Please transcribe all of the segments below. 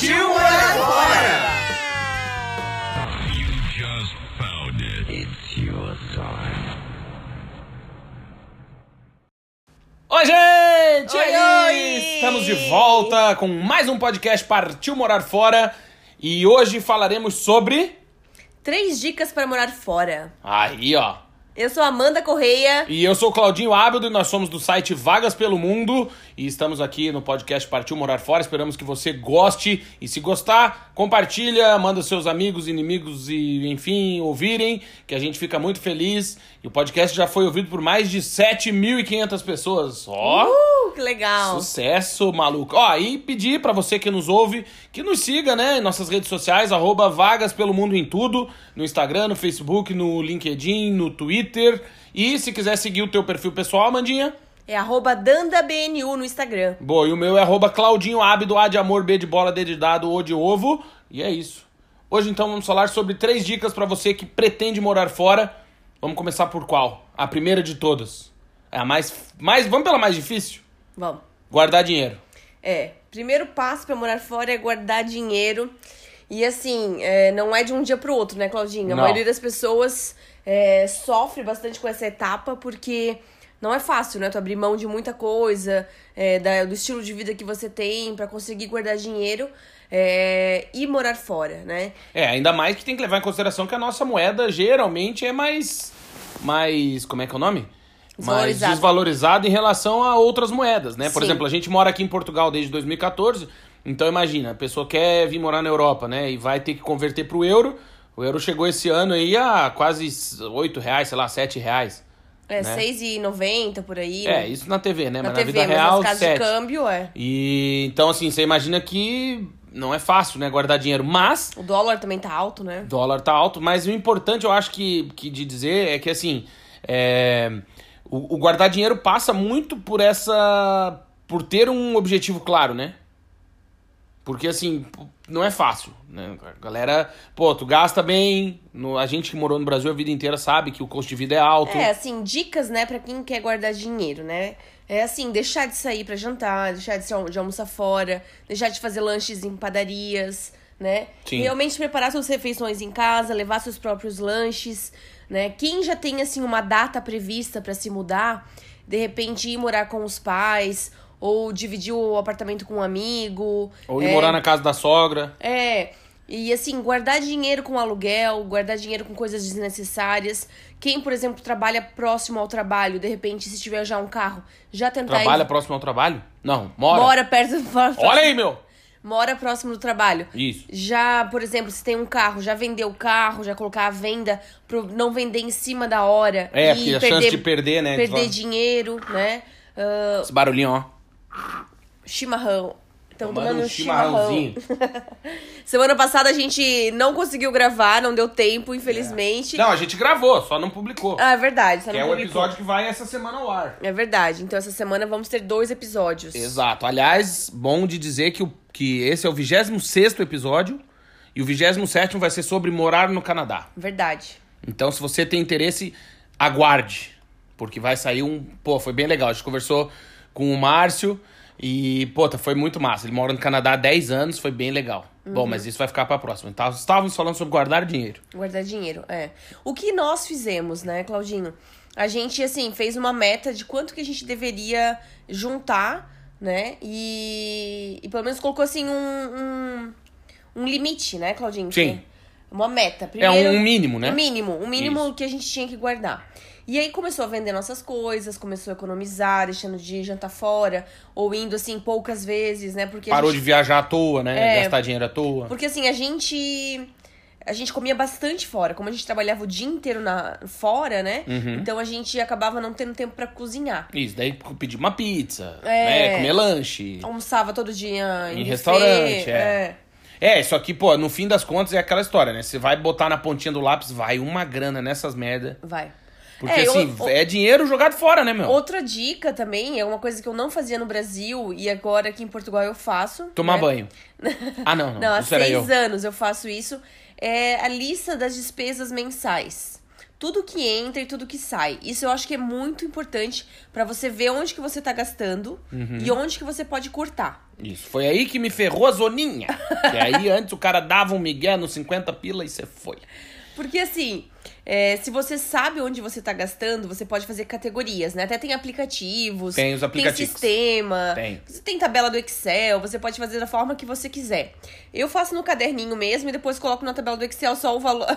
Partiu morar fora! Just found it. It's your time. Oi, gente! Oi, oi! Estamos de volta com mais um podcast Partiu Morar Fora. E hoje falaremos sobre. Três dicas para morar fora. Aí, ó. Eu sou Amanda Correia. E eu sou Claudinho Ábido e nós somos do site Vagas pelo Mundo e estamos aqui no podcast Partiu Morar Fora. Esperamos que você goste e se gostar, compartilha, manda seus amigos, inimigos e enfim ouvirem, que a gente fica muito feliz. E o podcast já foi ouvido por mais de 7.500 pessoas. Ó! Uh, que legal. Sucesso, maluco. Ó, e pedir pra você que nos ouve que nos siga, né, em nossas redes sociais, arroba Vagas Pelo Mundo em tudo, no Instagram, no Facebook, no LinkedIn, no Twitter. E se quiser seguir o teu perfil pessoal, Amandinha, É arroba DandaBNU no Instagram. boa, e o meu é arroba Claudinho Ábido, A de amor, B de bola, D de dado, O de ovo. E é isso. Hoje, então, vamos falar sobre três dicas pra você que pretende morar fora. Vamos começar por qual? A primeira de todas. É a mais... mais vamos pela mais difícil? Vamos. Guardar dinheiro. É, primeiro passo para morar fora é guardar dinheiro. E assim, é, não é de um dia pro outro, né, Claudinha? A Não. maioria das pessoas é, sofre bastante com essa etapa porque não é fácil, né? Tu abrir mão de muita coisa, é, da- do estilo de vida que você tem pra conseguir guardar dinheiro é, e morar fora, né? É, ainda mais que tem que levar em consideração que a nossa moeda geralmente é mais. mais. como é que é o nome? Mais Desvalorizada. em relação a outras moedas, né? Por Sim. exemplo, a gente mora aqui em Portugal desde 2014, então imagina, a pessoa quer vir morar na Europa, né? E vai ter que converter pro euro. O euro chegou esse ano aí a quase 8 reais, sei lá, 7 reais. É, Né? R$6,90 por aí. É, né? isso na TV, né? na Mas TV, na vida mas real, 7. de câmbio, é. E então, assim, você imagina que não é fácil, né? Guardar dinheiro. Mas O dólar também tá alto, né? O dólar tá alto, mas o importante eu acho que, que de dizer é que assim, é, o, o guardar dinheiro passa muito por essa. por ter um objetivo claro, né? Porque assim, não é fácil, né? A galera, pô, tu gasta bem, no, a gente que morou no Brasil a vida inteira sabe que o custo de vida é alto. É, assim, dicas, né, pra quem quer guardar dinheiro, né? É assim, deixar de sair pra jantar, deixar de, de almoçar fora, deixar de fazer lanches em padarias, né? Sim. Realmente preparar suas refeições em casa, levar seus próprios lanches, né? Quem já tem, assim, uma data prevista pra se mudar, de repente ir morar com os pais, ou dividir o apartamento com um amigo. Ou ir é, morar na casa da sogra. é, e assim, guardar dinheiro com aluguel, guardar dinheiro com coisas desnecessárias. Quem, por exemplo, trabalha próximo ao trabalho, de repente, se tiver já um carro, já tentar Trabalha ir- próximo ao trabalho? Não, mora. mora perto Olha aí, meu! mora próximo do trabalho. Isso. Já, por exemplo, se tem um carro, já vendeu o carro, já colocar à venda pro não vender em cima da hora. É, e porque a chance de perder, né? Perder de- dinheiro, né? Ah, Esse barulhinho, ó. Chimarrão. Estão Tomando tomando um chimarrão. chimarrãozinho. Semana passada a gente não conseguiu gravar, não deu tempo, infelizmente. Não, a gente gravou, só não publicou. Ah, é verdade. Só que não é o publicou. episódio que vai essa semana ao ar. É verdade. Então essa semana vamos ter dois episódios. Exato. Aliás, bom de dizer que, o, que esse é o 26 episódio e o 27 vai ser sobre morar no Canadá. Verdade. Então, se você tem interesse, aguarde. Porque vai sair um. Pô, foi bem legal. A gente conversou com o Márcio e, pô, tá- foi muito massa. Ele mora no Canadá há 10 anos, foi bem legal. Bom, mas isso vai ficar pra próxima. Então, estávamos falando sobre guardar dinheiro. Guardar dinheiro, é. O que nós fizemos, né, Claudinho? A gente, assim, fez uma meta de quanto que a gente deveria juntar, né? E, e pelo menos colocou, assim, um, um, um limite, né, Claudinho? Sim. Uma meta. É Primeiro, um mínimo, né? Um mínimo, um mínimo Isso. que a gente tinha que guardar. E aí começou a vender nossas coisas, começou a economizar, deixando de jantar fora, ou indo assim poucas vezes, né? Porque Parou gente- de viajar à toa, né? É. Gastar dinheiro à toa. Porque assim, a gente. a gente comia bastante fora. Como a gente trabalhava o dia inteiro na, fora, né? Uhum. Então a gente acabava não tendo tempo pra cozinhar. Isso, daí pedir uma pizza, É. né? Comer lanche. Almoçava todo dia em, Em buffet, restaurante, é. É, isso aqui, pô, no fim das contas é aquela história, né? Você vai botar na pontinha do lápis, vai uma grana nessas merda. Vai. Porque É, assim, o- é dinheiro jogado fora, né, meu? Outra dica também, é uma coisa que eu não fazia no Brasil e agora aqui em Portugal eu faço. Tomar né? banho. Ah, não, não. Não, há era eu. seis anos eu faço isso. É a lista das despesas mensais. Tudo que entra e tudo que sai. Isso eu acho que é muito importante pra você ver onde que você tá gastando Uhum. e onde que você pode cortar. Isso. Foi aí que me ferrou a zoninha. que aí antes o cara dava um migué nos 50 pila e você foi. Porque assim, é, se você sabe onde você tá gastando, você pode fazer categorias, né? Até tem aplicativos, Tem os aplicativos. tem sistema, Tem. você tem tabela do Excel, você pode fazer da forma que você quiser. Eu faço no caderninho mesmo e depois coloco na tabela do Excel só o valor.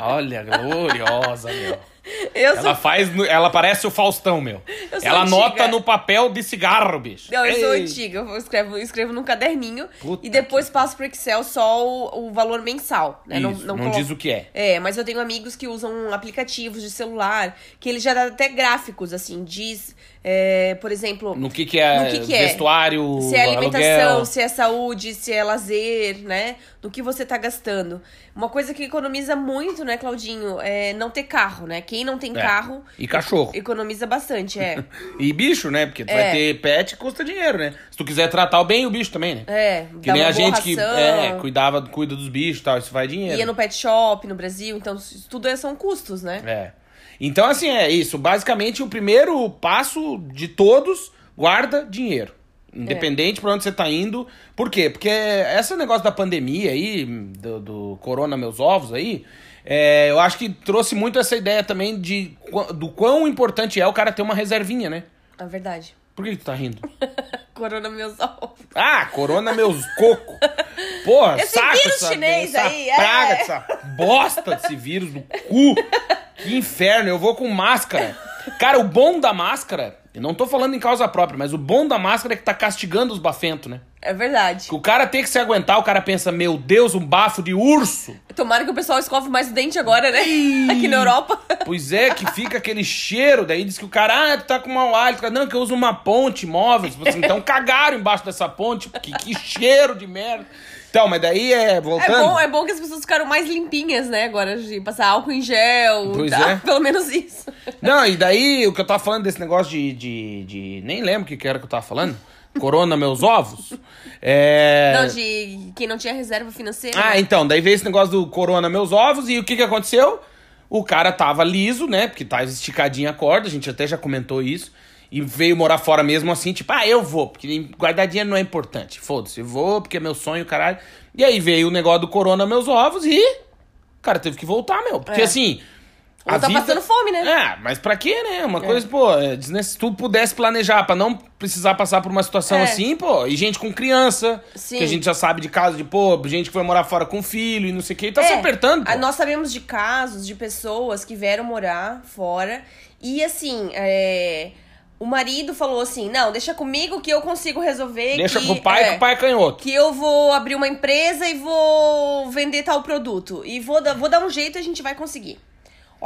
Olha, gloriosa, meu. Eu Ela sou faz. Ela parece o Faustão, meu. Eu sou Ela antiga. anota no papel de cigarro, bicho. Não, eu sou Ei. antiga. Eu escrevo, eu escrevo num caderninho Puta e depois passo pro Excel só o, o valor mensal. Né? Isso, não, coloco- diz o que é. É, mas eu tenho amigos que usam aplicativos de celular, que ele já dá até gráficos, assim, diz, é, por exemplo, No que que é, No que que é? vestuário, se é alimentação, aluguel. se é saúde, se é lazer, né? No que você tá gastando. Uma coisa que economiza muito, né, Claudinho, é não ter carro, né? Quem não tem É. carro E cachorro. economiza bastante, é. E bicho, né? Porque tu É. vai ter pet, custa dinheiro, né? Se tu quiser tratar bem o bicho também, né? É, Que nem a gente que ração. é, cuidava, cuida dos bichos e tal, isso vai dinheiro. Ia no pet shop no Brasil, então tudo é- são custos, né? É. Então, assim, é isso. Basicamente, o primeiro passo de todos, guarda dinheiro. Independente pra onde você tá indo. Por quê? Porque esse negócio da pandemia aí, do, do corona meus ovos aí, é, eu acho que trouxe muito essa ideia também de do quão importante é o cara ter uma reservinha, né? É verdade. Por que que tu tá rindo? Corona meus ovos. Ah, corona meus coco. Porra, Esse saco vírus essa, chinês essa aí, é. praga, essa bosta desse vírus do cu. Que inferno, eu vou com máscara. Cara, o bom da máscara, eu não tô falando em causa própria, mas o bom da máscara é que tá castigando os bafentos, né? É verdade. Que o cara tem que se aguentar, o cara pensa, meu Deus, um bafo de urso. Tomara que o pessoal escove mais o dente agora, né? Aqui na Europa. Pois é, que fica aquele cheiro, daí diz que o cara, ah, tu tá com mau hálito. Não, que eu uso uma ponte móvel. Assim, então cagaram embaixo dessa ponte, que, que cheiro de merda. Então, mas daí é, É voltando... bom, é bom que as pessoas ficaram mais limpinhas, né? Agora de passar álcool em gel. Pois tá? é. Pelo menos isso. Não, e daí o que eu tava falando desse negócio de. de, de- nem lembro o que, que era que eu tava falando. Corona meus ovos. É. Não, de quem não tinha reserva financeira. Ah, né? então, daí veio esse negócio do corona meus ovos e o que que aconteceu? O cara tava liso, né? Porque tava esticadinha a corda, a gente até já comentou isso. E veio morar fora mesmo assim, tipo, ah, eu vou, porque guardar dinheiro não é importante. Foda-se, eu vou, porque é meu sonho, caralho. E aí veio o negócio do corona meus ovos e. O cara teve que voltar, meu. Porque É. assim. Ou tá passando fome, né? É, mas pra quê, né? Uma coisa, pô, é, desnec- se tu pudesse planejar pra não precisar passar por uma situação É. assim, pô, e gente com criança, Sim. que a gente já sabe de caso de, pô, gente que foi morar fora com filho e não sei o que, e tá É, se apertando, pô. a- Nós sabemos de casos de pessoas que vieram morar fora e assim, é, o marido falou assim: não, deixa comigo que eu consigo resolver. Deixa que, com o pai, é, que o pai é canhoto. Que eu vou abrir uma empresa e vou vender tal produto. E vou, dar- vou dar um jeito e a gente vai conseguir.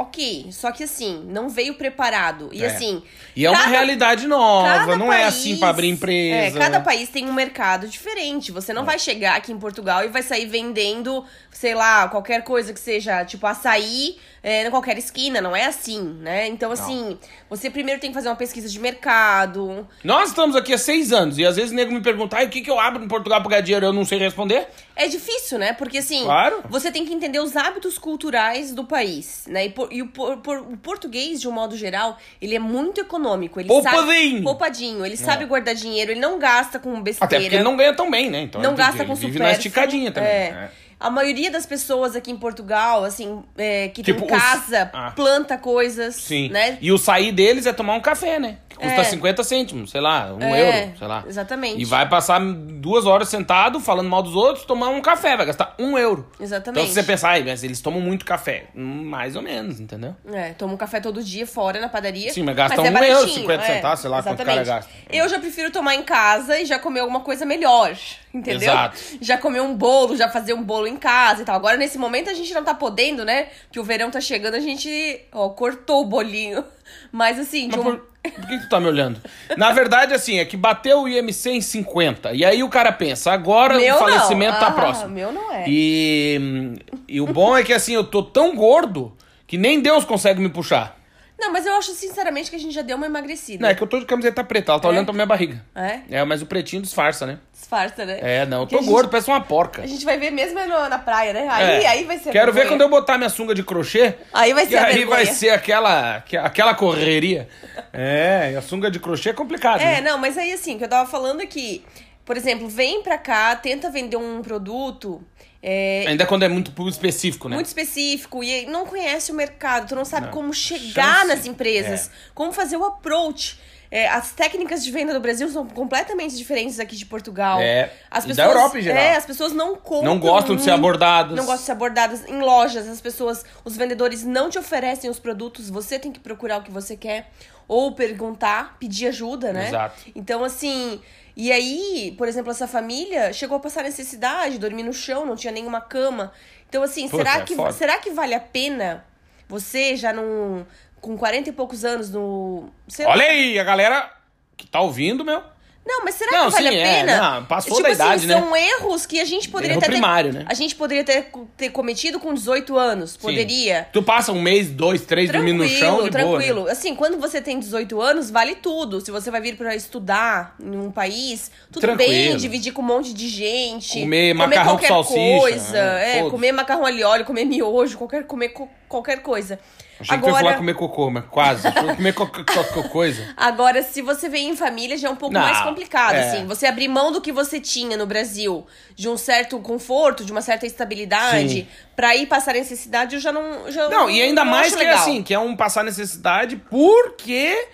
Ok, só que assim, não veio preparado. E É. assim. E é uma cada- realidade nova, não é país- assim pra abrir empresa. É, cada país tem um mercado diferente. Você não vai chegar aqui em Portugal e vai sair vendendo, sei lá, qualquer coisa que seja, tipo, açaí é, em qualquer esquina. Não é assim, né? Então, assim, você primeiro tem que fazer uma pesquisa de mercado. Nós estamos aqui há seis anos e às vezes o nego me pergunta, ai, o que, que eu abro em Portugal pra ganhar dinheiro? Eu não sei responder. É difícil, né? Porque, assim, Claro. você tem que entender os hábitos culturais do país, né? E, por- e o, por- por- o português, de um modo geral, ele é muito econômico. Ele Poupadinho. Sabe, poupadinho. Ele sabe guardar dinheiro, ele não gasta com besteira. Até porque ele não ganha tão bem, né? Então não ele, gasta ele com vive supérfluo. na esticadinha também. É. né? A maioria das pessoas aqui em Portugal, assim, é, que Tipo, tem os- casa, Ah. planta coisas, Sim. né? E o sair deles é tomar um café, né? custa É. 50 cêntimos, sei lá, um É, euro, sei lá. exatamente. E vai passar duas horas sentado, falando mal dos outros, tomar um café, vai gastar um euro. Exatamente. Então se você pensar, "Ai, mas eles tomam muito café. Mais ou menos, entendeu? É, toma um café todo dia fora na padaria. Sim, mas gasta é um euro, baratinho, 50 centavos, sei lá quanto o cara exatamente. gasta. Eu já prefiro tomar em casa e já comer alguma coisa melhor, entendeu? Exato. Já comer um bolo, já fazer um bolo em casa e tal. Agora, nesse momento, a gente não tá podendo, né? Que o verão tá chegando, a gente, ó, cortou o bolinho. Mas assim, de Mas um... por, por que, que tu tá me olhando? Na verdade, assim, é que bateu o IMC em 50. E aí o cara pensa, agora Meu o falecimento não. tá Ah, próximo. meu não é. E, e o bom é que assim, eu tô tão gordo que nem Deus consegue me puxar. Não, mas eu acho sinceramente que a gente já deu uma emagrecida. Não, é que eu tô de camiseta preta, ela tá É? olhando pra minha barriga. É? É, mas o pretinho disfarça, né? Disfarça, né? É, não, eu tô gente- gordo, parece uma porca. A gente vai ver mesmo no- na praia, né? Aí, É. aí vai ser. Quero ver quando eu botar minha sunga de crochê. Aí vai ser E aí vergonha. vai ser aquela, que- aquela correria. É, e a sunga de crochê é complicado. É, né? não, mas aí assim, o que eu tava falando é que, por exemplo, vem pra cá, tenta vender um produto é, Ainda quando é muito específico, né? muito específico e não conhece o mercado, tu não sabe Não. como chegar Chance. nas empresas, como fazer o approach. É, as técnicas de venda do Brasil são completamente diferentes aqui de Portugal. É, As e pessoas, da Europa em geral. É, as pessoas não compram. Não gostam de ser abordadas. Não gostam de ser abordadas em lojas. As pessoas, os vendedores não te oferecem os produtos, você tem que procurar o que você quer. Ou perguntar, pedir ajuda, né? Exato. Então, assim. E aí, por exemplo, essa família chegou a passar necessidade, dormir no chão, não tinha nenhuma cama. Então, assim, Puta, será, é que, será que vale a pena você já num. Com 40 e poucos anos no. sei lá, Olha aí, a galera que tá ouvindo, meu. não, mas será Não, que vale sim, a é, pena? não, passou tipo da assim, idade, né? são erros que a gente poderia Erro ter. primário, né? A gente poderia ter, ter cometido com 18 anos. Poderia. Tu passa um mês, dois, três dormindo no chão de tranquilo. boa. né? Assim, quando você tem 18 anos, vale tudo. Se você vai vir pra estudar em um país, tudo Tranquilo. bem, dividir com um monte de gente. Comer macarrão com qualquer salsicha, coisa. né? É, comer macarrão ali óleo, comer miojo, qualquer, comer co- qualquer coisa. Achei que ia Agora, falar comer cocô, mas quase. Comer qualquer coisa. agora, se você vem em família, já é um pouco Não, mais complicado, é. assim. Você abrir mão do que você tinha no Brasil, de um certo conforto, de uma certa estabilidade, Sim. pra ir passar necessidade, eu já não. Já Não, e ainda não mais que é legal. assim, que é um passar necessidade porque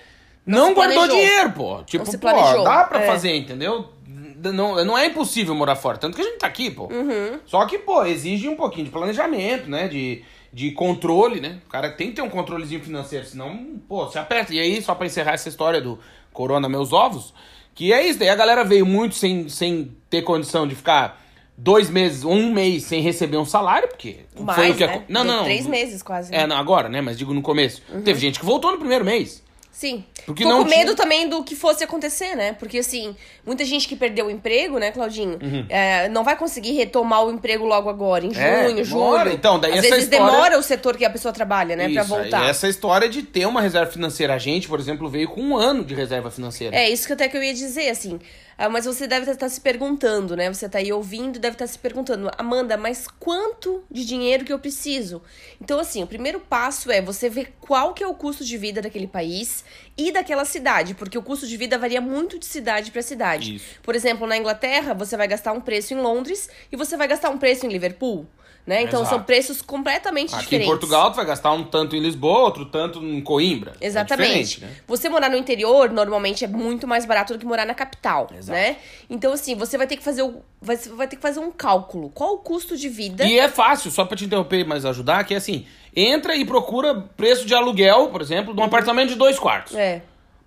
não, se guardou dinheiro, pô. Tipo, pô, dá pra é. fazer, entendeu? Não, não é impossível morar fora. Tanto que a gente tá aqui, pô. Uhum. Só que, pô, exige um pouquinho de planejamento, né? De, de controle, né? O cara tem que ter um controlezinho financeiro, senão, pô, se aperta. E aí, só pra encerrar essa história do Corona Meus Ovos, que é isso daí. A galera veio muito sem, sem ter condição de ficar dois meses, um mês sem receber um salário, porque Mais, foi o que né? acon- Não, Deu não, não. Três meses quase. né? É, não, agora, né? Mas digo no começo. Uhum. Teve gente que voltou no primeiro mês. Sim. Porque Tô não com tinha- medo também do que fosse acontecer, né? Porque, assim, muita gente que perdeu o emprego, né, Claudinho? Uhum. é, não vai conseguir retomar o emprego logo agora, em É, junho, julho. Então, daí Às essa vezes história- demora o setor que a pessoa trabalha, né, pra Isso, voltar. e essa história de ter uma reserva financeira. A gente, por exemplo, veio com um ano de reserva financeira. É, isso que até que eu ia dizer, assim. Ah, mas você deve estar se perguntando, né? Você tá aí ouvindo, deve estar se perguntando, Amanda, mas quanto de dinheiro que eu preciso? Então, assim, o primeiro passo é você ver qual que é o custo de vida daquele país e daquela cidade, porque o custo de vida varia muito de cidade para cidade. Isso. Por exemplo, na Inglaterra, você vai gastar um preço em Londres e você vai gastar um preço em Liverpool, né? Então, Exato. são preços completamente Aqui diferentes. em Portugal, tu vai gastar um tanto em Lisboa, outro tanto em Coimbra. É Exatamente. diferente, né? Você morar no interior, normalmente, é muito mais barato do que morar na capital, Exato. né? Então, assim, você vai ter que fazer o, vai, vai ter que fazer um cálculo. Qual o custo de vida? E é fácil, só pra te interromper, mas ajudar, que é assim: entra e procura preço de aluguel, por exemplo, de um apartamento de dois quartos. É.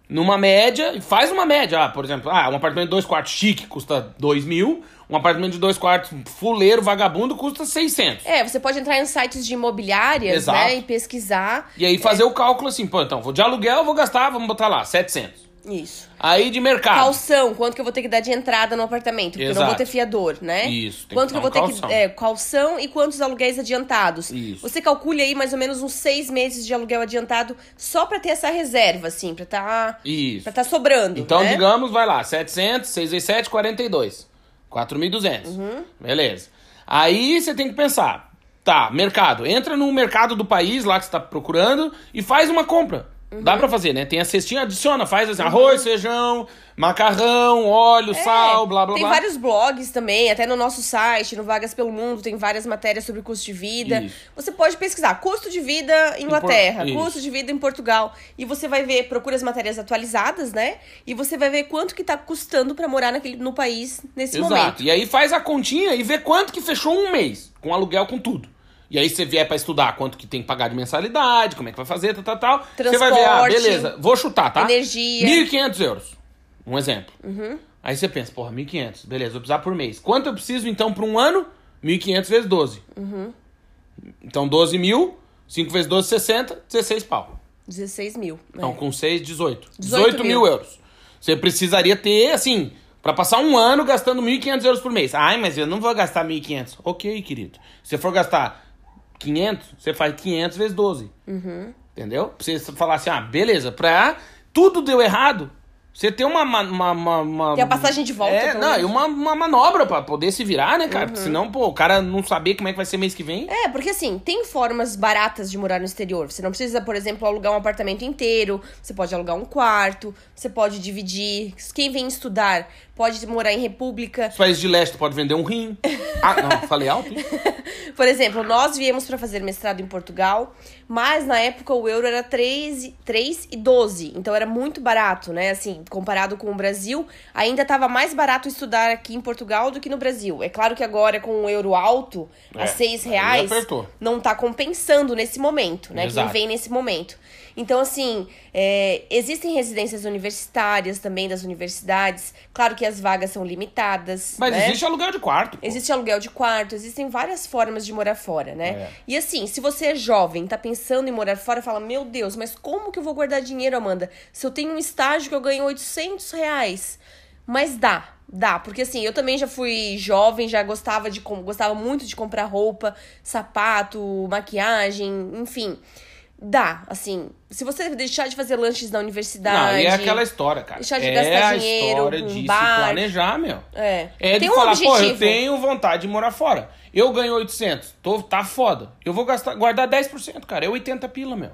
Numa média, e faz uma média. Ah, por exemplo, ah, um apartamento de dois quartos chique custa dois mil, um apartamento de dois quartos fuleiro, vagabundo, custa 600. É, você pode entrar em sites de imobiliárias, Exato. né? E pesquisar. E aí fazer o cálculo assim, pô, então, vou de aluguel, vou gastar, vamos botar lá, 700. Isso. Aí de mercado. Calção, quanto que eu vou ter que dar de entrada no apartamento? Porque eu não Exato. vou ter fiador, né? Isso, tem Quanto que que eu vou ter um que. calção. É, calção e quantos aluguéis adiantados? Isso. Você calcule aí mais ou menos uns seis meses de aluguel adiantado só pra ter essa reserva, assim, pra tá. Isso. Pra tá sobrando. Então, né? digamos, vai lá, 700, 6 vezes 7, 42. 4.200. Uhum. Beleza. Aí você tem que pensar, tá, mercado. Entra no mercado do país lá que você tá procurando e faz uma compra. Dá pra fazer, né? Tem a cestinha, adiciona, faz assim, arroz, feijão, macarrão, óleo, sal, blá, blá, É, tem blá. vários blogs também, até no nosso site, no Vagas pelo Mundo, tem várias matérias sobre custo de vida. Isso. Você pode pesquisar custo de vida Inglaterra, Isso. custo de vida em Portugal. E você vai ver, procura as matérias atualizadas, né? E você vai ver quanto que tá custando pra morar naquele, no país nesse Exato. momento. E aí faz a continha e vê quanto que fechou um mês, com aluguel, com tudo. E aí você vier pra estudar quanto que tem que pagar de mensalidade, como é que vai fazer, tal, tal, tal. Você vai ver, ah, Transporte, beleza, vou chutar, tá? energia. 1.500 euros. Um exemplo. Aí você pensa, porra, 1.500, beleza, vou precisar por mês. Quanto eu preciso, então, por um ano? 1.500 vezes 12. Então, 12 mil, 5 vezes 12, 60, 16 pau. 16 mil. né? Então, com 6, 18. 18 18 mil mil. euros. Você precisaria ter, assim, pra passar um ano gastando 1.500 euros por mês. Ai, mas eu não vou gastar 1.500. Ok, querido. Se você for gastar 500, você faz 500 vezes 12. Uhum. Entendeu? Pra você falar assim, ah, beleza, pra tudo deu errado, você tem uma... uma, uma, uma- Tem a passagem de volta, É, não, e uma, uma manobra pra poder se virar, né, cara? Uhum. Porque senão, pô, o cara não saber como é que vai ser mês que vem. É, porque assim, tem formas baratas de morar no exterior. Você não precisa, por exemplo, alugar um apartamento inteiro. Você pode alugar um quarto. Você pode dividir. Quem vem estudar pode morar em república. Os países de leste pode vender um rim. Ah, não, falei alto? Por exemplo, nós viemos para fazer mestrado em Portugal, mas na época o euro era 3, 3 e 12. Então era muito barato, né? Assim, comparado com o Brasil, ainda estava mais barato estudar aqui em Portugal do que no Brasil. É claro que agora com o euro alto, a É, 6 aí reais, apertou. não tá compensando nesse momento, né? Exato. Quem vem nesse momento. Então, assim, é, existem residências universitárias também das universidades. Claro que as vagas são limitadas. Mas né? existe aluguel de quarto. pô. Existe aluguel de quarto, existem várias formas de morar fora, né? É. E assim, se você é jovem, tá pensando em morar fora, fala: Meu Deus, mas como que eu vou guardar dinheiro, Amanda? Se eu tenho um estágio que eu ganho 800 reais. Mas dá, dá. Porque assim, eu também já fui jovem, já gostava, de, gostava muito de comprar roupa, sapato, maquiagem, enfim. Dá, assim. Se você deixar de fazer lanches na universidade. Não, e é aquela história, cara. Deixar de é gastar a dinheiro história com de bar. se planejar, meu. É. É de Tem um falar, pô, eu objetivo. tenho vontade de morar fora. Eu ganho 800, tô, tá foda. Eu vou gastar, guardar 10%, cara. É 80 pila, meu.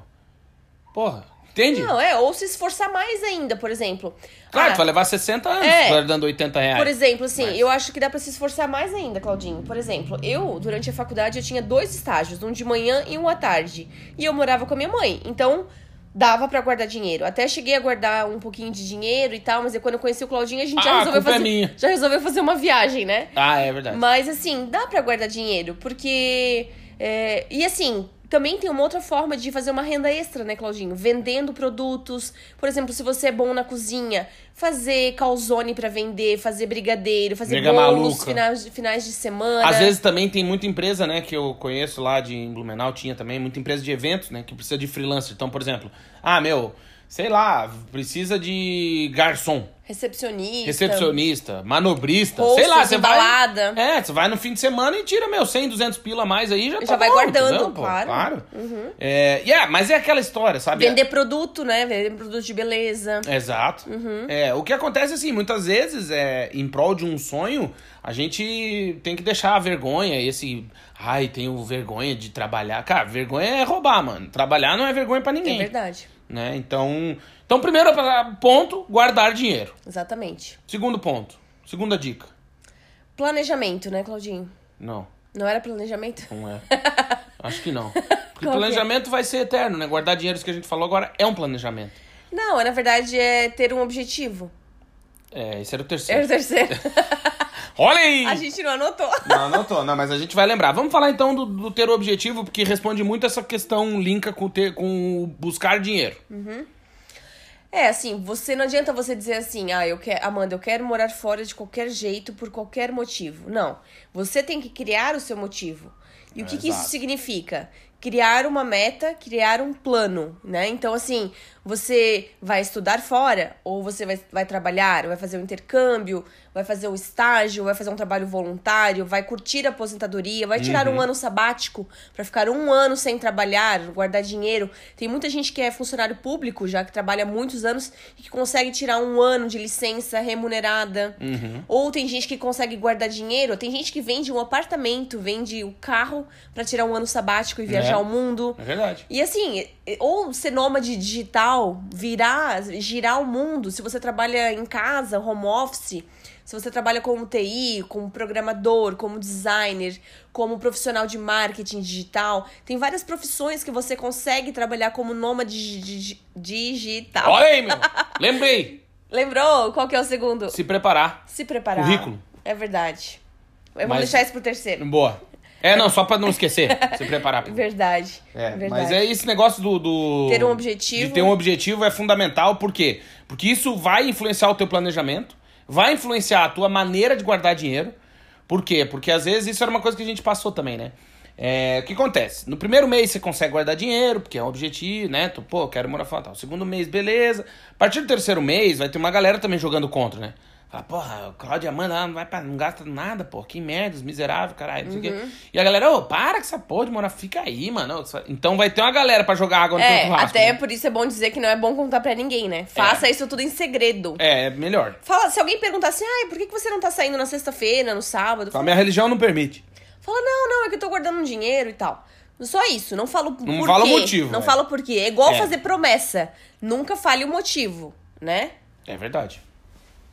Porra, entende? Não, é, ou se esforçar mais ainda, por exemplo. Claro, Ah, tu vai levar 60 anos É. guardando 80 reais. Por exemplo, assim, Mas- eu acho que dá pra se esforçar mais ainda, Claudinho. Por exemplo, eu, durante a faculdade, eu tinha dois estágios, um de manhã e um à tarde. E eu morava com a minha mãe. Então, dava pra guardar dinheiro. Até cheguei a guardar um pouquinho de dinheiro e tal, mas aí quando eu conheci o Claudinho, a gente Ah, já resolveu é fazer. minha. Já resolveu fazer uma viagem, né? Ah, é verdade. Mas assim, dá pra guardar dinheiro, porque. é, e assim, também tem uma outra forma de fazer uma renda extra, né, Claudinho? Vendendo produtos. Por exemplo, se você é bom na cozinha, fazer calzone pra vender, fazer brigadeiro, fazer Nega bolos finais, finais de semana. Às vezes também tem muita empresa, né, que eu conheço lá de Blumenau, tinha também muita empresa de eventos, né, que precisa de freelancer. Então, por exemplo, ah, meu, sei lá, precisa de garçom, Recepcionista. recepcionista, manobrista, sei lá, você vai... balada. É, você vai no fim de semana e tira, meu, 100, 200 pila a mais aí, já tá Já vai bom, guardando, entendeu, pô? claro. Uhum. Claro. É, yeah, mas é aquela história, sabe? Vender produto, né? Vender produto de beleza. Exato. Uhum. É, o que acontece assim, muitas vezes, é, em prol de um sonho, a gente tem que deixar a vergonha, esse. Ai, tenho vergonha de trabalhar. Cara, vergonha é roubar, mano. Trabalhar não é vergonha pra É ninguém. verdade. Né? Então, então, primeiro ponto, guardar dinheiro. Exatamente. Segundo ponto, segunda dica. Planejamento, né, Claudinho? Não, Não era planejamento? não é. Acho que não. Porque Qual é? planejamento vai ser eterno, né? Guardar dinheiro, isso que a gente falou agora, é um planejamento. Não, na verdade é ter um objetivo. É, esse era o Era terceiro. o terceiro. Olha aí! A gente não anotou. Não, tô, não, mas a gente vai lembrar. Vamos falar então do, do ter o objetivo, porque responde muito essa questão linka com, ter, com buscar dinheiro. É, assim, você não adianta você dizer assim, ah, eu quero, Amanda, eu quero morar fora de qualquer jeito, por qualquer motivo. Não. Você tem que criar o seu motivo. E o que, que isso significa? Criar uma meta, criar um plano, né? Então, assim, você vai estudar fora, ou você vai, vai trabalhar, vai fazer um intercâmbio, vai fazer um estágio, vai fazer um trabalho voluntário, vai curtir a aposentadoria, vai tirar um ano sabático pra ficar um ano sem trabalhar, guardar dinheiro. Tem muita gente que é funcionário público, já que trabalha muitos anos, e que consegue tirar um ano de licença remunerada. Ou tem gente que consegue guardar dinheiro, tem gente que vende um apartamento, vende o carro pra tirar um ano sabático e viajar É. ao mundo. É verdade. E assim, ou ser nômade digital, digital, virar, girar o mundo. Se você trabalha em casa, home office, se você trabalha como TI, como programador, como designer, como profissional de marketing digital, tem várias profissões que você consegue trabalhar como nômade digi- digital. Olha aí, meu. Lembrei. Lembrou? Qual que é o segundo? Se preparar. Se preparar. Currículo. É verdade. Eu vou Mas- deixar isso pro terceiro. Boa. É, não, só pra não esquecer. Se preparar. Verdade. É, verdade. mas é esse negócio do, do- Ter um objetivo. De ter um objetivo é fundamental, por quê? Porque isso vai influenciar o teu planejamento, vai influenciar a tua maneira de guardar dinheiro. Por quê? Porque às vezes isso era uma coisa que a gente passou também, né? É, o que acontece? No primeiro mês você consegue guardar dinheiro, porque é um objetivo, né? Tu, pô, quero morar fora. tal. Segundo mês, beleza. A partir do terceiro mês, vai ter uma galera também jogando contra, né? Fala, porra, o Cláudia manda lá, não, vai pra, não gasta nada, pô, que merda, os miseráveis, caralho, não sei o Uhum. quê. E a galera, ô, para com essa porra de morar, fica aí, mano. Então vai ter uma galera pra jogar água no teu É, churrasco. até né? por isso é bom dizer que não é bom contar pra ninguém, né? Faça isso tudo em segredo. É, é melhor. Fala, se alguém perguntar assim, ai, por que você não tá saindo na sexta-feira, no sábado? A Fala, minha religião não permite. fala, não, não, é que eu tô guardando um dinheiro e tal. Só isso, não falo por Não fala o motivo, Não é. fala o porquê. É igual É. fazer promessa. Nunca fale o motivo, né? É verdade.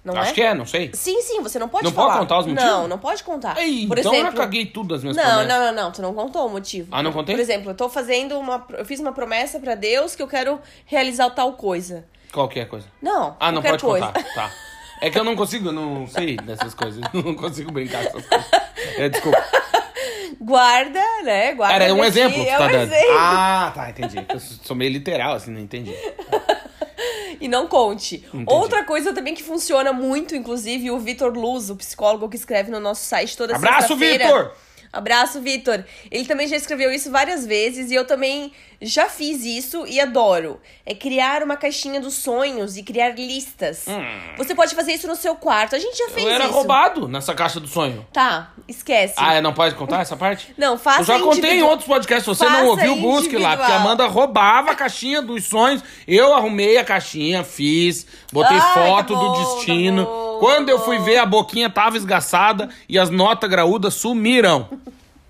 Não Acho é? que é, não sei. Sim, sim, você não pode Não falar. pode contar os motivos? Não, não pode contar. Ei, por então exemplo, eu já caguei tudo das minhas Não, promessas. não, não, não, tu não contou o motivo. Ah, não contei? Por exemplo, eu tô fazendo uma. Eu fiz uma promessa pra Deus que eu quero realizar tal coisa. Qualquer coisa. Não, Ah, não pode coisa. contar. Tá. É que eu não consigo, eu não sei dessas coisas. Não consigo brincar com essas coisas. É, desculpa. Guarda, né? Guarda. Era um pra ti, exemplo que tu é tá um dando. exemplo. Ah, tá, entendi. Eu sou meio literal, assim, não entendi. E não conte. Entendi. Outra coisa também que funciona muito, inclusive, o Vitor Luz, o psicólogo que escreve no nosso site toda Abraço, sexta-feira. Vitor! Abraço, Vitor. Ele também já escreveu isso várias vezes e eu também já fiz isso e adoro. É criar uma caixinha dos sonhos e criar listas. Você pode fazer isso no seu quarto. A gente já fez Hum. Eu era isso. roubado nessa caixa do sonho. Tá, esquece. Ah, não pode contar essa parte? Não, faça Eu já contei em outros podcasts. Se você Faça não ouviu, busque lá. Porque a individual. Amanda roubava a caixinha dos sonhos. Eu arrumei a caixinha, fiz, botei Ai, foto tá bom, do destino. Quando eu fui ver, a boquinha tava esgaçada e as notas graúdas sumiram.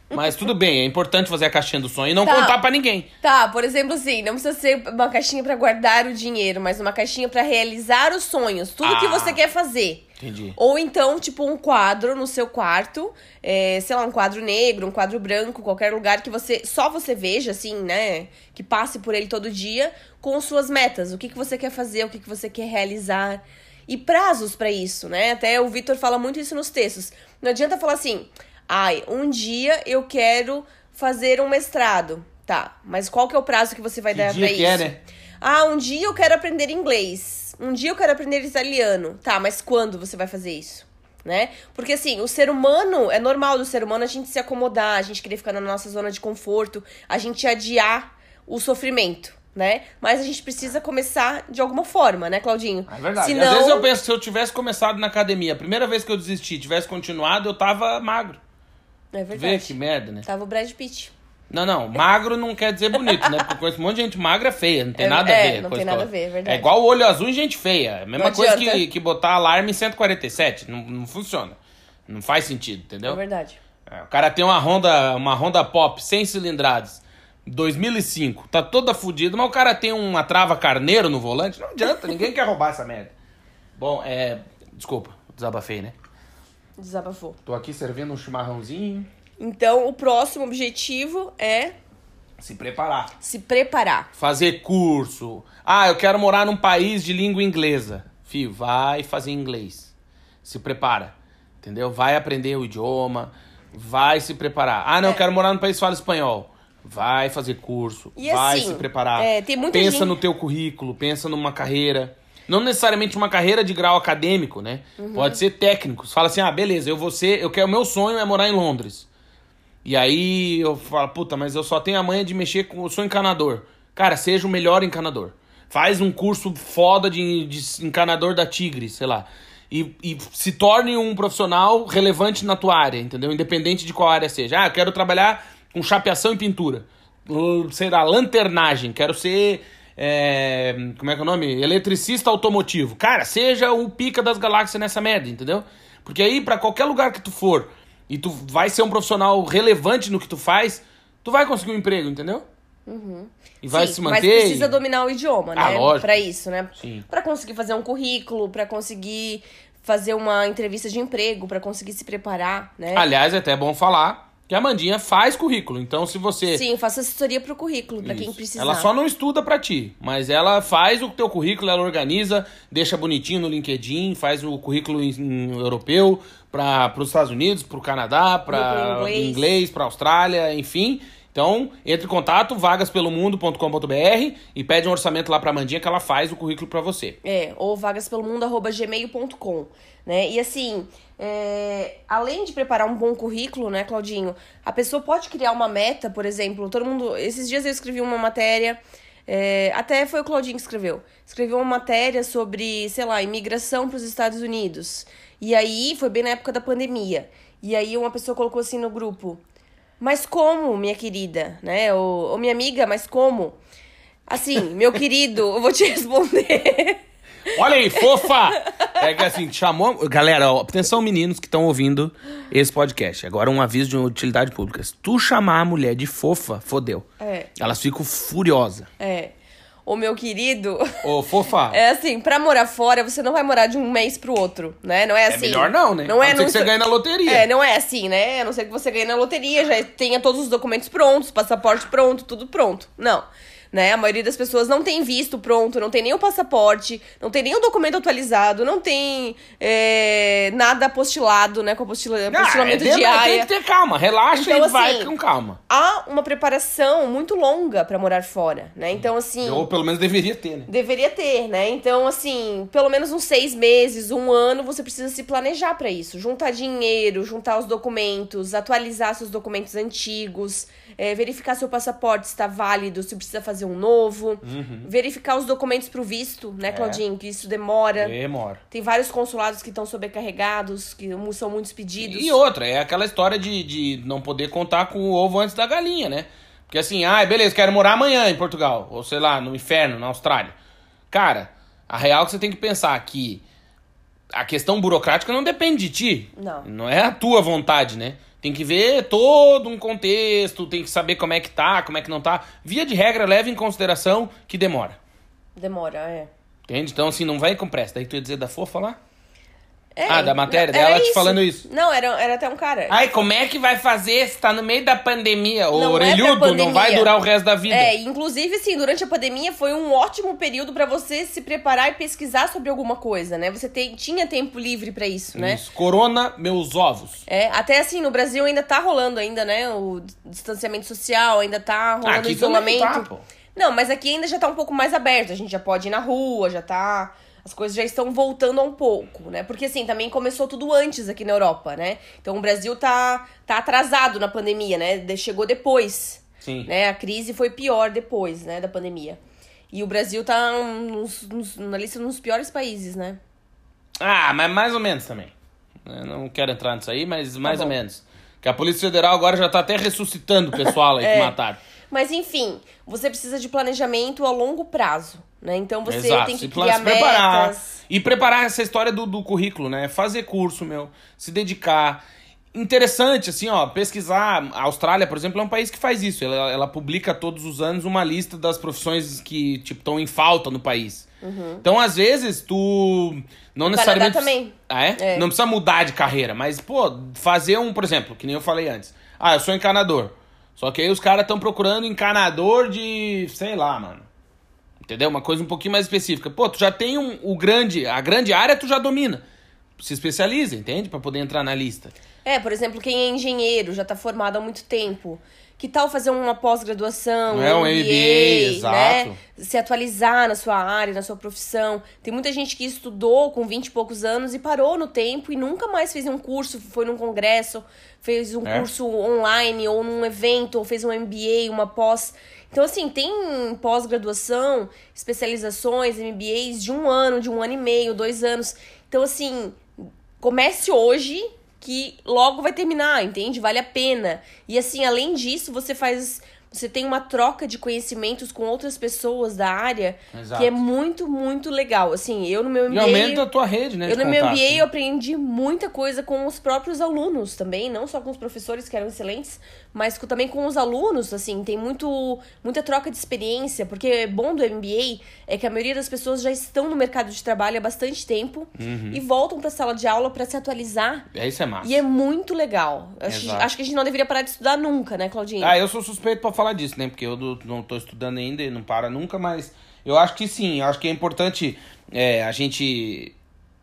Mas tudo bem, é importante fazer a caixinha do sonho e não Tá. contar pra ninguém. Tá, por exemplo, assim, não precisa ser uma caixinha pra guardar o dinheiro, mas uma caixinha pra realizar os sonhos, tudo que Ah. você quer fazer. Entendi. Ou então, tipo, um quadro no seu quarto, é, sei lá, um quadro negro, um quadro branco, qualquer lugar que você só você veja, assim, né? Que passe por ele todo dia, com suas metas. O que, que você quer fazer, o que, que você quer realizar. E prazos pra isso, né? Até o Vitor fala muito isso nos textos. Não adianta falar assim, ai, um dia eu quero fazer um mestrado. Tá, mas qual que é o prazo que você vai Que dar pra que isso? é, né? Ah, um dia eu quero aprender inglês. Um dia eu quero aprender italiano. Tá, mas quando você vai fazer isso? Né? Porque assim, o ser humano, é normal do ser humano a gente se acomodar, a gente querer ficar na nossa zona de conforto, a gente adiar o sofrimento, né? Mas a gente precisa começar de alguma forma, né, Claudinho? É verdade. Senão... Às vezes eu penso, se eu tivesse começado na academia, a primeira vez que eu desisti, tivesse continuado, eu tava magro. É Vê verdade. que merda, né? Tava o Brad Pitt. Não, não, magro não quer dizer bonito, né? Porque eu conheço um monte de gente magra feia, não tem É, nada é, a ver. não com tem nada a ver, é verdade. É igual olho azul em gente feia. É a mesma Não coisa adianta. que, que botar alarme em 147. Não, não funciona. Não faz sentido, entendeu? É verdade. É, o cara tem uma Honda, uma Honda Pop 100 cilindradas, 2005, tá toda fodida, mas o cara tem uma trava carneiro no volante, não adianta, ninguém quer roubar essa merda. Bom, é. Desculpa, desabafei, né? Desabafou. Tô aqui servindo um chimarrãozinho. Então, o próximo objetivo é Se preparar. se preparar. Fazer curso. Ah, eu quero morar num país de língua inglesa. Fio, vai fazer inglês. Se prepara. Entendeu? Vai aprender o idioma. Vai se preparar. Ah, não, eu quero morar num país que fala espanhol. Vai fazer curso. E vai assim, se preparar. é, tem muita pensa gente- no teu currículo, pensa numa carreira. Não necessariamente uma carreira de grau acadêmico, né? Uhum. Pode ser técnico. Você fala assim: "Ah, beleza, eu vou ser, eu quero meu sonho é morar em Londres". E aí eu falo, puta, mas eu só tenho a manha de mexer com. Eu sou encanador. Cara, seja o melhor encanador. Faz um curso foda de, de encanador da Tigre, sei lá. E, e se torne um profissional relevante na tua área, entendeu? Independente de qual área seja. Ah, eu quero trabalhar com chapeação e pintura. Sei lá, lanternagem. Quero ser. é, como é que é o nome? Eletricista automotivo. Cara, seja o pica das galáxias nessa merda, entendeu? Porque aí, pra qualquer lugar que tu for e tu vai ser um profissional relevante no que tu faz, tu vai conseguir um emprego, entendeu? E vai Sim, se Mas manter. precisa e- dominar o idioma, Ah, né? lógico. Pra isso, né? Sim. Pra conseguir fazer um currículo, pra conseguir fazer uma entrevista de emprego, pra conseguir se preparar, né? Aliás, é até bom falar que a Mandinha faz currículo. Então, se você. Sim, faço assessoria pro currículo, pra quem Isso. precisar. Ela só não estuda pra ti, mas ela faz o teu currículo, ela organiza, deixa bonitinho no LinkedIn, faz o currículo em, em europeu para os Estados Unidos, para o Canadá, para inglês. inglês, para Austrália, enfim. Então, entre em contato, vagaspelomundo.com.br e pede um orçamento lá pra Mandinha que ela faz o currículo pra você. É, ou vagaspelomundo.gmail.com, né? E assim, é, além de preparar um bom currículo, né, Claudinho, a pessoa pode criar uma meta, por exemplo, todo mundo... Esses dias eu escrevi uma matéria, é, até foi o Claudinho que escreveu. Escreveu uma matéria sobre, sei lá, imigração para os Estados Unidos. E aí, foi bem na época da pandemia. E aí uma pessoa colocou assim no grupo... Mas como, minha querida, né? Ou, ou minha amiga, mas como? Assim, meu querido, eu vou te responder. Olha aí, fofa! É que assim, te chamou. Galera, ó, atenção, meninos que estão ouvindo esse podcast. Agora um aviso de utilidade pública. Se tu chamar a mulher de fofa, fodeu. É. Elas ficam furiosas. É. O meu querido. Ô, fofa. É assim, pra morar fora, você não vai morar de um mês pro outro, né? Não é assim. melhor não, né? Não A é não ser que você ganhe na loteria. É, não é assim, né? A não ser que você ganhe na loteria, já tenha todos os documentos prontos, passaporte pronto, tudo pronto. Não. Né? A maioria das pessoas não tem visto pronto, não tem nem o passaporte, não tem nem o documento atualizado, não tem é, nada apostilado, né? Com apostila, Ah, apostilamento é dentro- diário. Tem que ter calma. Relaxa Então, e vai assim, com calma. Há uma preparação muito longa pra morar fora, né? Então, assim. Ou pelo menos deveria ter, né? Deveria ter, né? Então, assim, pelo menos uns seis meses, um ano, você precisa se planejar pra isso. Juntar dinheiro, juntar os documentos, atualizar seus documentos antigos, é, verificar se o passaporte está válido, se precisa fazer um novo, Uhum. verificar os documentos pro visto, né, Claudinho? Que isso demora. Demora. Tem vários consulados que estão sobrecarregados, que são muitos pedidos. E outra, é aquela história de, de não poder contar com o ovo antes da galinha, né? Porque assim, ah, beleza, quero morar amanhã em Portugal, ou sei lá, no inferno, na Austrália. Cara, a real é que você tem que pensar que a questão burocrática não depende de ti. Não. Não é a tua vontade, né? Tem que ver todo um contexto, tem que saber como é que tá, como é que não tá. Via de regra, leva em consideração que demora. Demora, é. Entende? Então, assim, não vai com pressa. Daí tu ia dizer da fofa lá? É, Ah, da matéria dela te falando isso. Não, era, era até um cara. Ai, como é que vai fazer se tá no meio da pandemia? O Não é orelhudo não pandemia. vai durar o resto da vida. É, inclusive, assim, durante a pandemia foi um ótimo período pra você se preparar e pesquisar sobre alguma coisa, né? Você tem, tinha tempo livre pra isso, né? Isso. Corona, meus ovos. É, até assim, no Brasil ainda tá rolando ainda, né? O distanciamento social, ainda tá rolando Aqui isolamento. tá, pô. Não, mas aqui ainda já tá um pouco mais aberto. A gente já pode ir na rua, já tá. As coisas já estão voltando um pouco, né? Porque assim, também começou tudo antes aqui na Europa, né? Então o Brasil tá, tá atrasado na pandemia, né? De- Chegou depois. Sim. Né? A crise foi pior depois, né, da pandemia. E o Brasil tá nos- nos- na lista dos piores países, né? Ah, mas mais ou menos também. Eu não quero entrar nisso aí, mas mais Tá ou menos. Que a Polícia Federal agora já tá até ressuscitando o pessoal aí É. que mataram. Mas enfim, você precisa de planejamento a longo prazo, né? Então você Exato, tem que criar se preparar. metas. E preparar essa história do, do currículo, né? Fazer curso, meu. Se dedicar. Interessante, assim, ó, pesquisar. A Austrália, por exemplo, é um país que faz isso. Ela, ela publica todos os anos uma lista das profissões que, tipo, estão em falta no país. Então, às vezes, tu. Não No necessariamente. Canadá também. Ah, é? É. Não precisa mudar de carreira, mas, pô, fazer um, por exemplo, que nem eu falei antes. Ah, eu sou encanador. Só que aí os caras estão procurando encanador de. sei lá, mano. Entendeu? Uma coisa um pouquinho mais específica. Pô, tu já tem um, o grande. A grande área tu já domina. Se especializa, entende? Pra poder entrar na lista. É, por exemplo, quem é engenheiro, já tá formado há muito tempo. Que tal fazer uma pós-graduação, Não é um MBA, exato. né? Se atualizar na sua área, na sua profissão. Tem muita gente que estudou com 20 e poucos anos e parou no tempo e nunca mais fez um curso, foi num congresso, fez um É. curso online ou num evento, ou fez um MBA, uma pós. Então, assim, tem pós-graduação, especializações, MBAs de um ano, de um ano e meio, dois anos. Então, assim, comece hoje que logo vai terminar, entende? Vale a pena. E assim, além disso, você faz você tem uma troca de conhecimentos com outras pessoas da área Exato. que é muito, muito legal. Assim, eu no meu E MBA. aumenta a tua rede, né? Eu no meu MBA né? eu aprendi muita coisa com os próprios alunos também, não só com os professores que eram excelentes, mas também com os alunos, assim, tem muito muita troca de experiência, porque bom do MBA é que a maioria das pessoas já estão no mercado de trabalho há bastante tempo Uhum. e voltam para a sala de aula para se atualizar. É, isso é massa. E é muito legal. Acho, acho que a gente não deveria parar de estudar nunca, né, Claudinha? Ah, eu sou suspeito pra falar disso, né? Porque eu não tô estudando ainda e não para nunca, mas eu acho que sim, eu acho que é importante é, a gente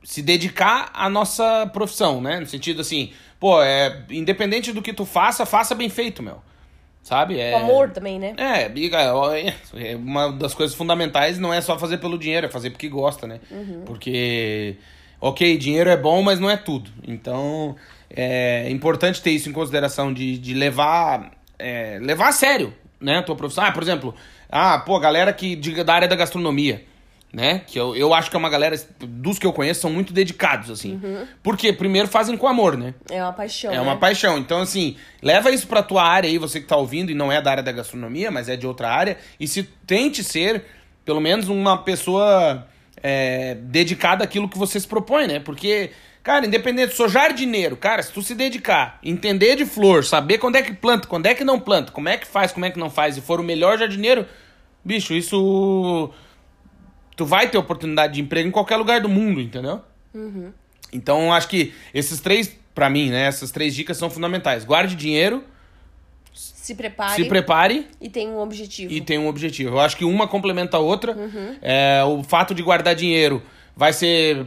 se dedicar à nossa profissão, né? No sentido assim, pô, é, independente do que tu faça, faça bem feito, meu. Sabe? É, Com amor também, né? É, é, é uma das coisas fundamentais não é só fazer pelo dinheiro, é fazer porque gosta, né? Porque, ok, dinheiro é bom, mas não é tudo. Então, é importante ter isso em consideração de, de levar, é, levar a sério, né, a tua profissão. Ah, por exemplo, ah, pô, galera que de, da área da gastronomia, né? Que eu, eu acho que é uma galera, dos que eu conheço, são muito dedicados, assim. Porque, primeiro, fazem com amor, né? É uma paixão. É né? uma paixão. Então, assim, leva isso pra tua área aí, você que tá ouvindo, e não é da área da gastronomia, mas é de outra área, e se tente ser, pelo menos, uma pessoa é, dedicada àquilo que você se propõe, né? Porque, cara, independente, sou jardineiro, cara, se tu se dedicar, entender de flor, saber quando é que planta, quando é que não planta, como é que faz, como é que não faz, e for o melhor jardineiro, bicho, isso. Tu vai ter oportunidade de emprego em qualquer lugar do mundo, entendeu? Então, acho que esses três, pra mim, né? Essas três dicas são fundamentais. Guarde dinheiro, Se prepare se prepare e tenha um objetivo. e tenha um objetivo. Eu acho que uma complementa a outra. Uhum. É, o fato de guardar dinheiro vai ser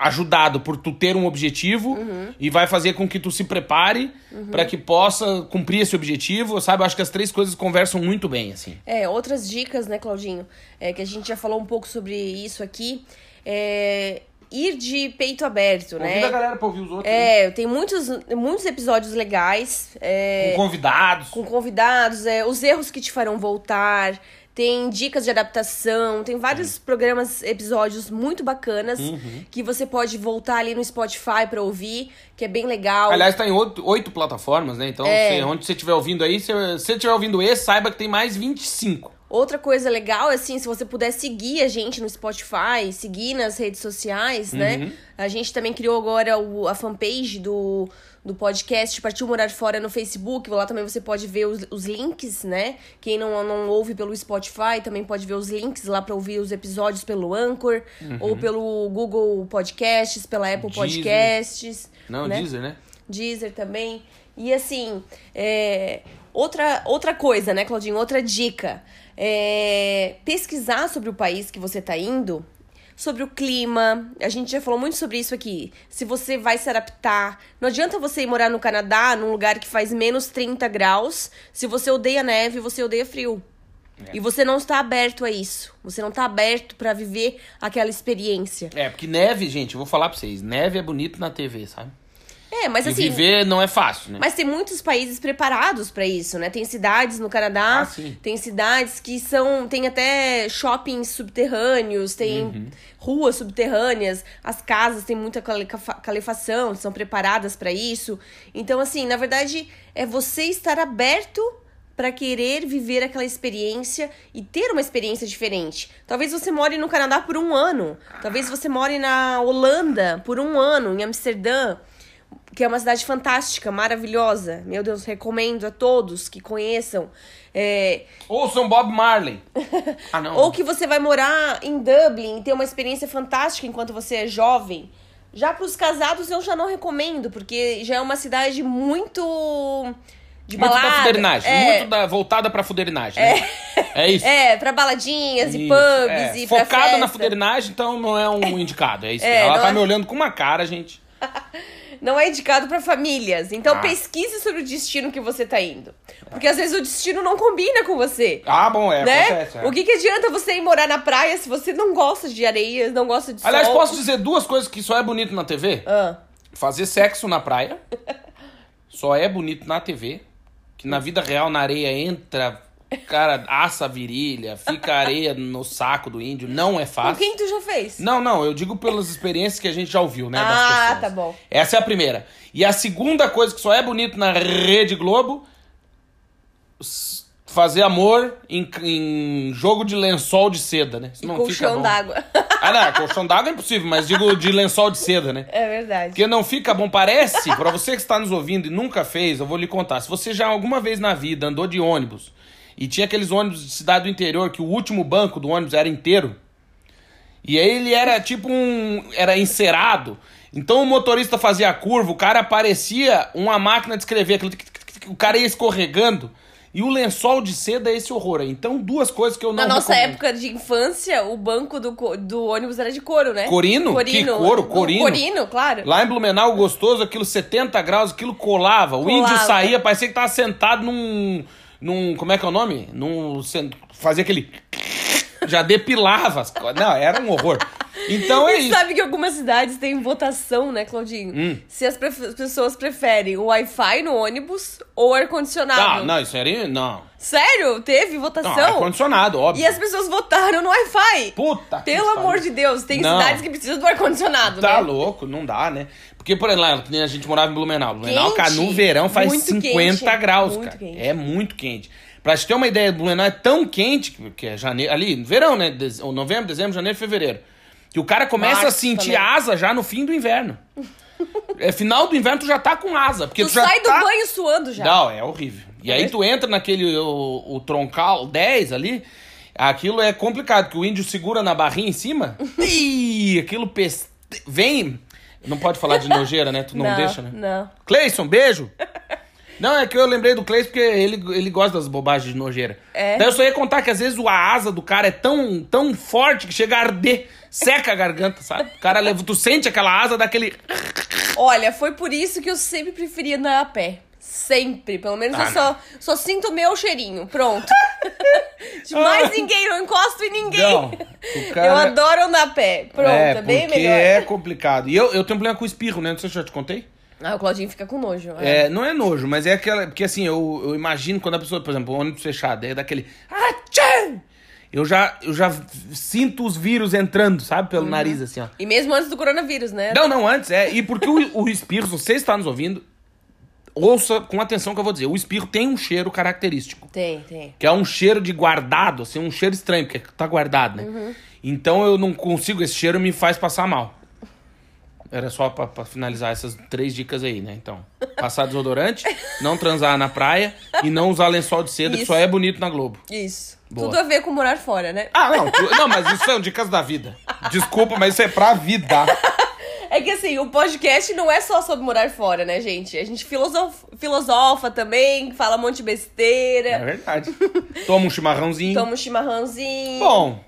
ajudado por tu ter um objetivo Uhum. e vai fazer com que tu se prepare pra que possa cumprir esse objetivo, sabe? Eu acho que as três coisas conversam muito bem, assim. É, outras dicas, né, Claudinho? É, que a gente já falou um pouco sobre isso aqui. É ir de peito aberto, né? Convida a galera pra ouvir os outros. É, tem muitos, muitos episódios legais. é, Com convidados. com convidados, é, os erros que te farão voltar, tem dicas de adaptação, tem vários programas, episódios muito bacanas Uhum. que você pode voltar ali no Spotify pra ouvir, que é bem legal. Aliás, tá em oito, oito plataformas, né? Então, É. você- onde você estiver ouvindo aí, se você estiver ouvindo esse, saiba que tem mais 25. Outra coisa legal é assim, se você puder seguir a gente no Spotify, seguir nas redes sociais, Uhum. né? A gente também criou agora o- a fanpage do, do podcast Partiu Morar Fora no Facebook. Lá também você pode ver os, os links, né? Quem não, não ouve pelo Spotify também pode ver os links lá pra ouvir os episódios pelo Anchor, ou pelo Google Podcasts, pela Apple Deezer. Podcasts. Não, né? Deezer, né? Deezer também. E assim, é, outra, outra coisa, né, Claudinho? Outra dica. É pesquisar sobre o país que você tá indo, sobre o clima. A gente já falou muito sobre isso aqui. Se você vai se adaptar. Não adianta você ir morar no Canadá, num lugar que faz menos 30 graus, se você odeia neve, você odeia frio. É. E você não está aberto a isso. Você não está aberto pra viver aquela experiência. É, porque neve, gente, eu vou falar pra vocês, neve é bonito na TV, sabe? É, mas E assim. viver não é fácil, né? Mas tem muitos países preparados pra isso, né? Tem cidades no Canadá, Ah, tem cidades que são. Tem até shoppings subterrâneos, tem Uhum. ruas subterrâneas, as casas têm muita calefação, são preparadas pra isso. Então, assim, na verdade, é você estar aberto pra querer viver aquela experiência e ter uma experiência diferente. Talvez você more no Canadá por um ano, talvez você more na Holanda por um ano, em Amsterdã que é uma cidade fantástica, maravilhosa. Meu Deus, recomendo a todos que conheçam. É, Ouçam Bob Marley. Ah, não. ou que você vai morar em Dublin e ter uma experiência fantástica enquanto você é jovem. Já para os casados eu já não recomendo, porque já é uma cidade muito de muito balada. pra fuderinagem. É, Muito da- voltada pra fuderinagem. né? É isso. é, pra baladinhas e Isso, pubs é. e pra Focado na festa. fuderinagem, então não é um indicado. É isso. É, Ela tá é- me olhando com uma cara, gente. Não é indicado pra famílias. Então Ah. pesquise sobre o destino que você tá indo. Porque às vezes o destino não combina com você. Ah, bom, é, né? acontece. é. O que, que adianta você ir morar na praia se você não gosta de areia, não gosta de Aliás, sol? posso dizer duas coisas que só é bonito na TV? Ah, Fazer sexo na praia. Só é bonito na TV. Que na vida real, na areia, entra, cara, assa a virilha, fica areia no saco do índio. Não é com fácil. quem tu já fez? Não, não, eu digo pelas experiências que a gente já ouviu, né? Ah, tá bom. Essa é a primeira. E a segunda coisa que só é bonito na Rede Globo: fazer amor em, em jogo de lençol de seda, né? Isso não colchão d'água. Ah, não, colchão d'água é impossível, mas digo de lençol de seda, né? É verdade. Porque não fica bom. Parece, pra você que está nos ouvindo e nunca fez, eu vou lhe contar. Se você já alguma vez na vida andou de ônibus e tinha aqueles ônibus de cidade do interior que o último banco do ônibus era inteiro, e aí ele era tipo um. era encerado. Então o motorista fazia a curva, o cara parecia uma máquina de escrever, aquilo, o cara ia escorregando. E o lençol de seda é esse horror aí. Então, duas coisas que eu não Na nossa recomendo. época de infância, o banco do, do ônibus era de couro, né? Corino? Que couro? Corino? Corino, claro. Lá em Blumenau, gostoso, aquilo 70 graus, aquilo colava. O Colava. índio saía, parecia que tava sentado num. Num. Como é que é o nome? Num. Fazia aquele. Já depilava as coisas. Não, era um horror. Então é E isso. sabe que algumas cidades têm votação, né, Claudinho? Hum. Se as pessoas preferem o Wi-Fi no ônibus ou ar-condicionado. Ah, não, isso era. Não. Sério? Teve Não, votação? ar-condicionado, óbvio. e as pessoas votaram no Wi-Fi. Puta. que Pelo amor de Deus, tem Não. cidades que precisam do ar-condicionado, Tá né? louco, não dá, né? Porque, por exemplo, a gente morava em Blumenau. Blumenau, cara, no verão faz Muito 50 quente. graus, Muito cara. quente. É muito quente. Pra te ter uma ideia, Blumenau é tão quente, que- é janeiro, ali, no verão, né? Ou novembro, dezembro, janeiro, fevereiro. Que o cara começa a Março sentir também. asa já no fim do inverno. é final do inverno, tu já tá com asa. Porque Tu, tu, sai tá... do banho suando já. Não, é horrível. E aí tu entra naquele, o, o troncal 10 ali, aquilo é complicado, que o índio segura na barrinha em cima, e aquilo peste... vem... Não pode falar de nojeira, né? Tu não, deixa, né? Não. Cleison, beijo! Não, é que eu lembrei do Cleison porque ele, ele gosta das bobagens de nojeira. É. Daí eu só ia contar que às vezes a asa do cara é tão, tão forte que chega a arder, seca a garganta, sabe? O cara leva, tu sente aquela asa daquele... Olha, foi por isso que eu sempre preferia andar a pé. Sempre. Pelo menos Ah, eu só, só sinto o meu cheirinho. Pronto. De mais ninguém, não encosto em ninguém. Não, cara- Eu adoro andar a pé. Pronto, é, é, bem porque melhor. é complicado. E eu, eu tenho um problema com espirro, né? Não sei se eu já te contei. Ah, o Claudinho fica com nojo. É, não é nojo, mas é aquela. Porque assim, eu, eu imagino quando a pessoa, por exemplo, o ônibus fechado, é daquele. Ah, tchê! Eu já, eu já sinto os vírus entrando, sabe? Pelo Uhum. nariz, assim, ó. E mesmo antes do coronavírus, né? Não, não, antes, é. E porque o, o espirro, você está nos ouvindo, ouça com atenção o que eu vou dizer. O espirro tem um cheiro característico. Tem, tem. Que é um cheiro de guardado, assim, um cheiro estranho, porque tá guardado, né? Uhum. Então eu não consigo, esse cheiro me faz passar mal. Era só pra, pra finalizar essas três dicas aí, né? Então, passar desodorante, não transar na praia e não usar lençol de seda, que Isso. só é bonito na Globo. Isso. Boa. Tudo a ver com morar fora, né? Ah, não, tu- não, mas isso são dicas da vida. Desculpa, mas isso é pra vida. É que assim, o podcast não é só sobre morar fora, né, gente? A gente filosofa, filosofa também, fala um monte de besteira, É verdade. Toma um chimarrãozinho. toma um chimarrãozinho. Bom,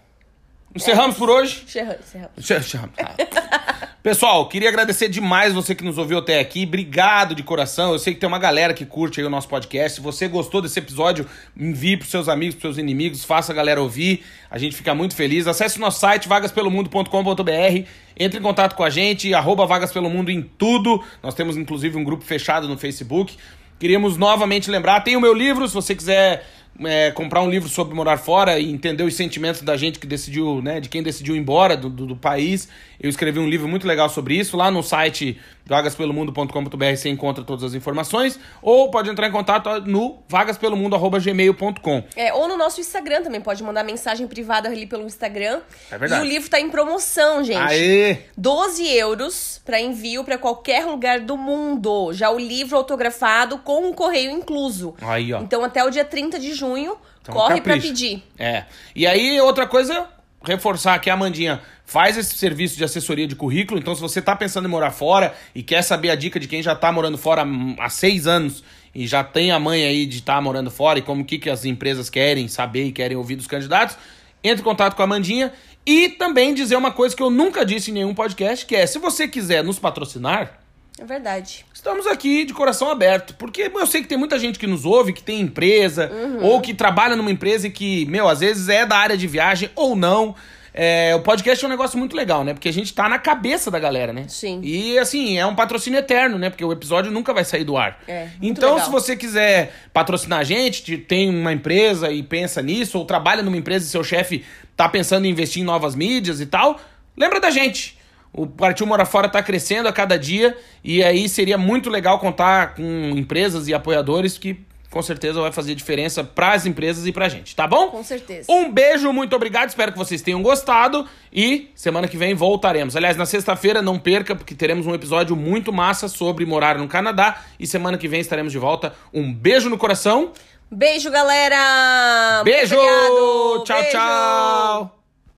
encerramos por hoje. Serrano. Che- che- ah. Pessoal, queria agradecer demais você que nos ouviu até aqui. Obrigado de coração. Eu sei que tem uma galera que curte aí o nosso podcast. Se você gostou desse episódio, envie pros seus amigos, pros seus inimigos, faça a galera ouvir. A gente fica muito feliz. Acesse o nosso site vagaspelomundo.com.br. Entre em contato com a gente, arroba Vagas Pelo Mundo em tudo. Nós temos inclusive um grupo fechado no Facebook. Queríamos novamente lembrar, tem o meu livro, se você quiser é, comprar um livro sobre morar fora e entender os sentimentos da gente que decidiu, né, de quem decidiu ir embora do, do, do país. Eu escrevi um livro muito legal sobre isso. Lá no site vagaspelomundo.com.br você encontra todas as informações. Ou pode entrar em contato no vagaspelomundo.gmail.com. É, ou no nosso Instagram também, pode mandar mensagem privada ali pelo Instagram. É verdade. E o livro tá em promoção, gente. Aê! 12 euros para envio para qualquer lugar do mundo. Já o livro autografado com o correio incluso. Aí, ó. Então até o dia 30 de junho, Então, corre para pedir. É. E aí, outra coisa, reforçar que a Amandinha faz esse serviço de assessoria de currículo. Então, se você tá pensando em morar fora e quer saber a dica de quem já tá morando fora há seis anos e já tem a mãe aí de estar morando fora e como que, que as empresas querem saber e querem ouvir dos candidatos, entre em contato com a Amandinha. E também dizer uma coisa que eu nunca disse em nenhum podcast, que é, se você quiser nos patrocinar, É verdade. Estamos aqui de coração aberto, porque eu sei que tem muita gente que nos ouve, que tem empresa, ou que trabalha numa empresa e que, meu, às vezes é da área de viagem ou não. É, o podcast é um negócio muito legal, né? Porque a gente tá na cabeça da galera, né? Sim. E assim, é um patrocínio eterno, né? Porque o episódio nunca vai sair do ar. É, então, legal. se você quiser patrocinar a gente, te- tem uma empresa e pensa nisso, ou trabalha numa empresa e seu chefe tá pensando em investir em novas mídias e tal, lembra da gente. O Partiu Mora Fora tá crescendo a cada dia e aí seria muito legal contar com empresas e apoiadores que com certeza vai fazer diferença para as empresas e pra gente, tá bom? Com certeza. Um beijo, muito obrigado, espero que vocês tenham gostado e semana que vem voltaremos. Aliás, na sexta-feira não perca, porque teremos um episódio muito massa sobre morar no Canadá e semana que vem estaremos de volta. Um beijo no coração. Beijo, galera! Beijo! Tchau, Beijo! tchau!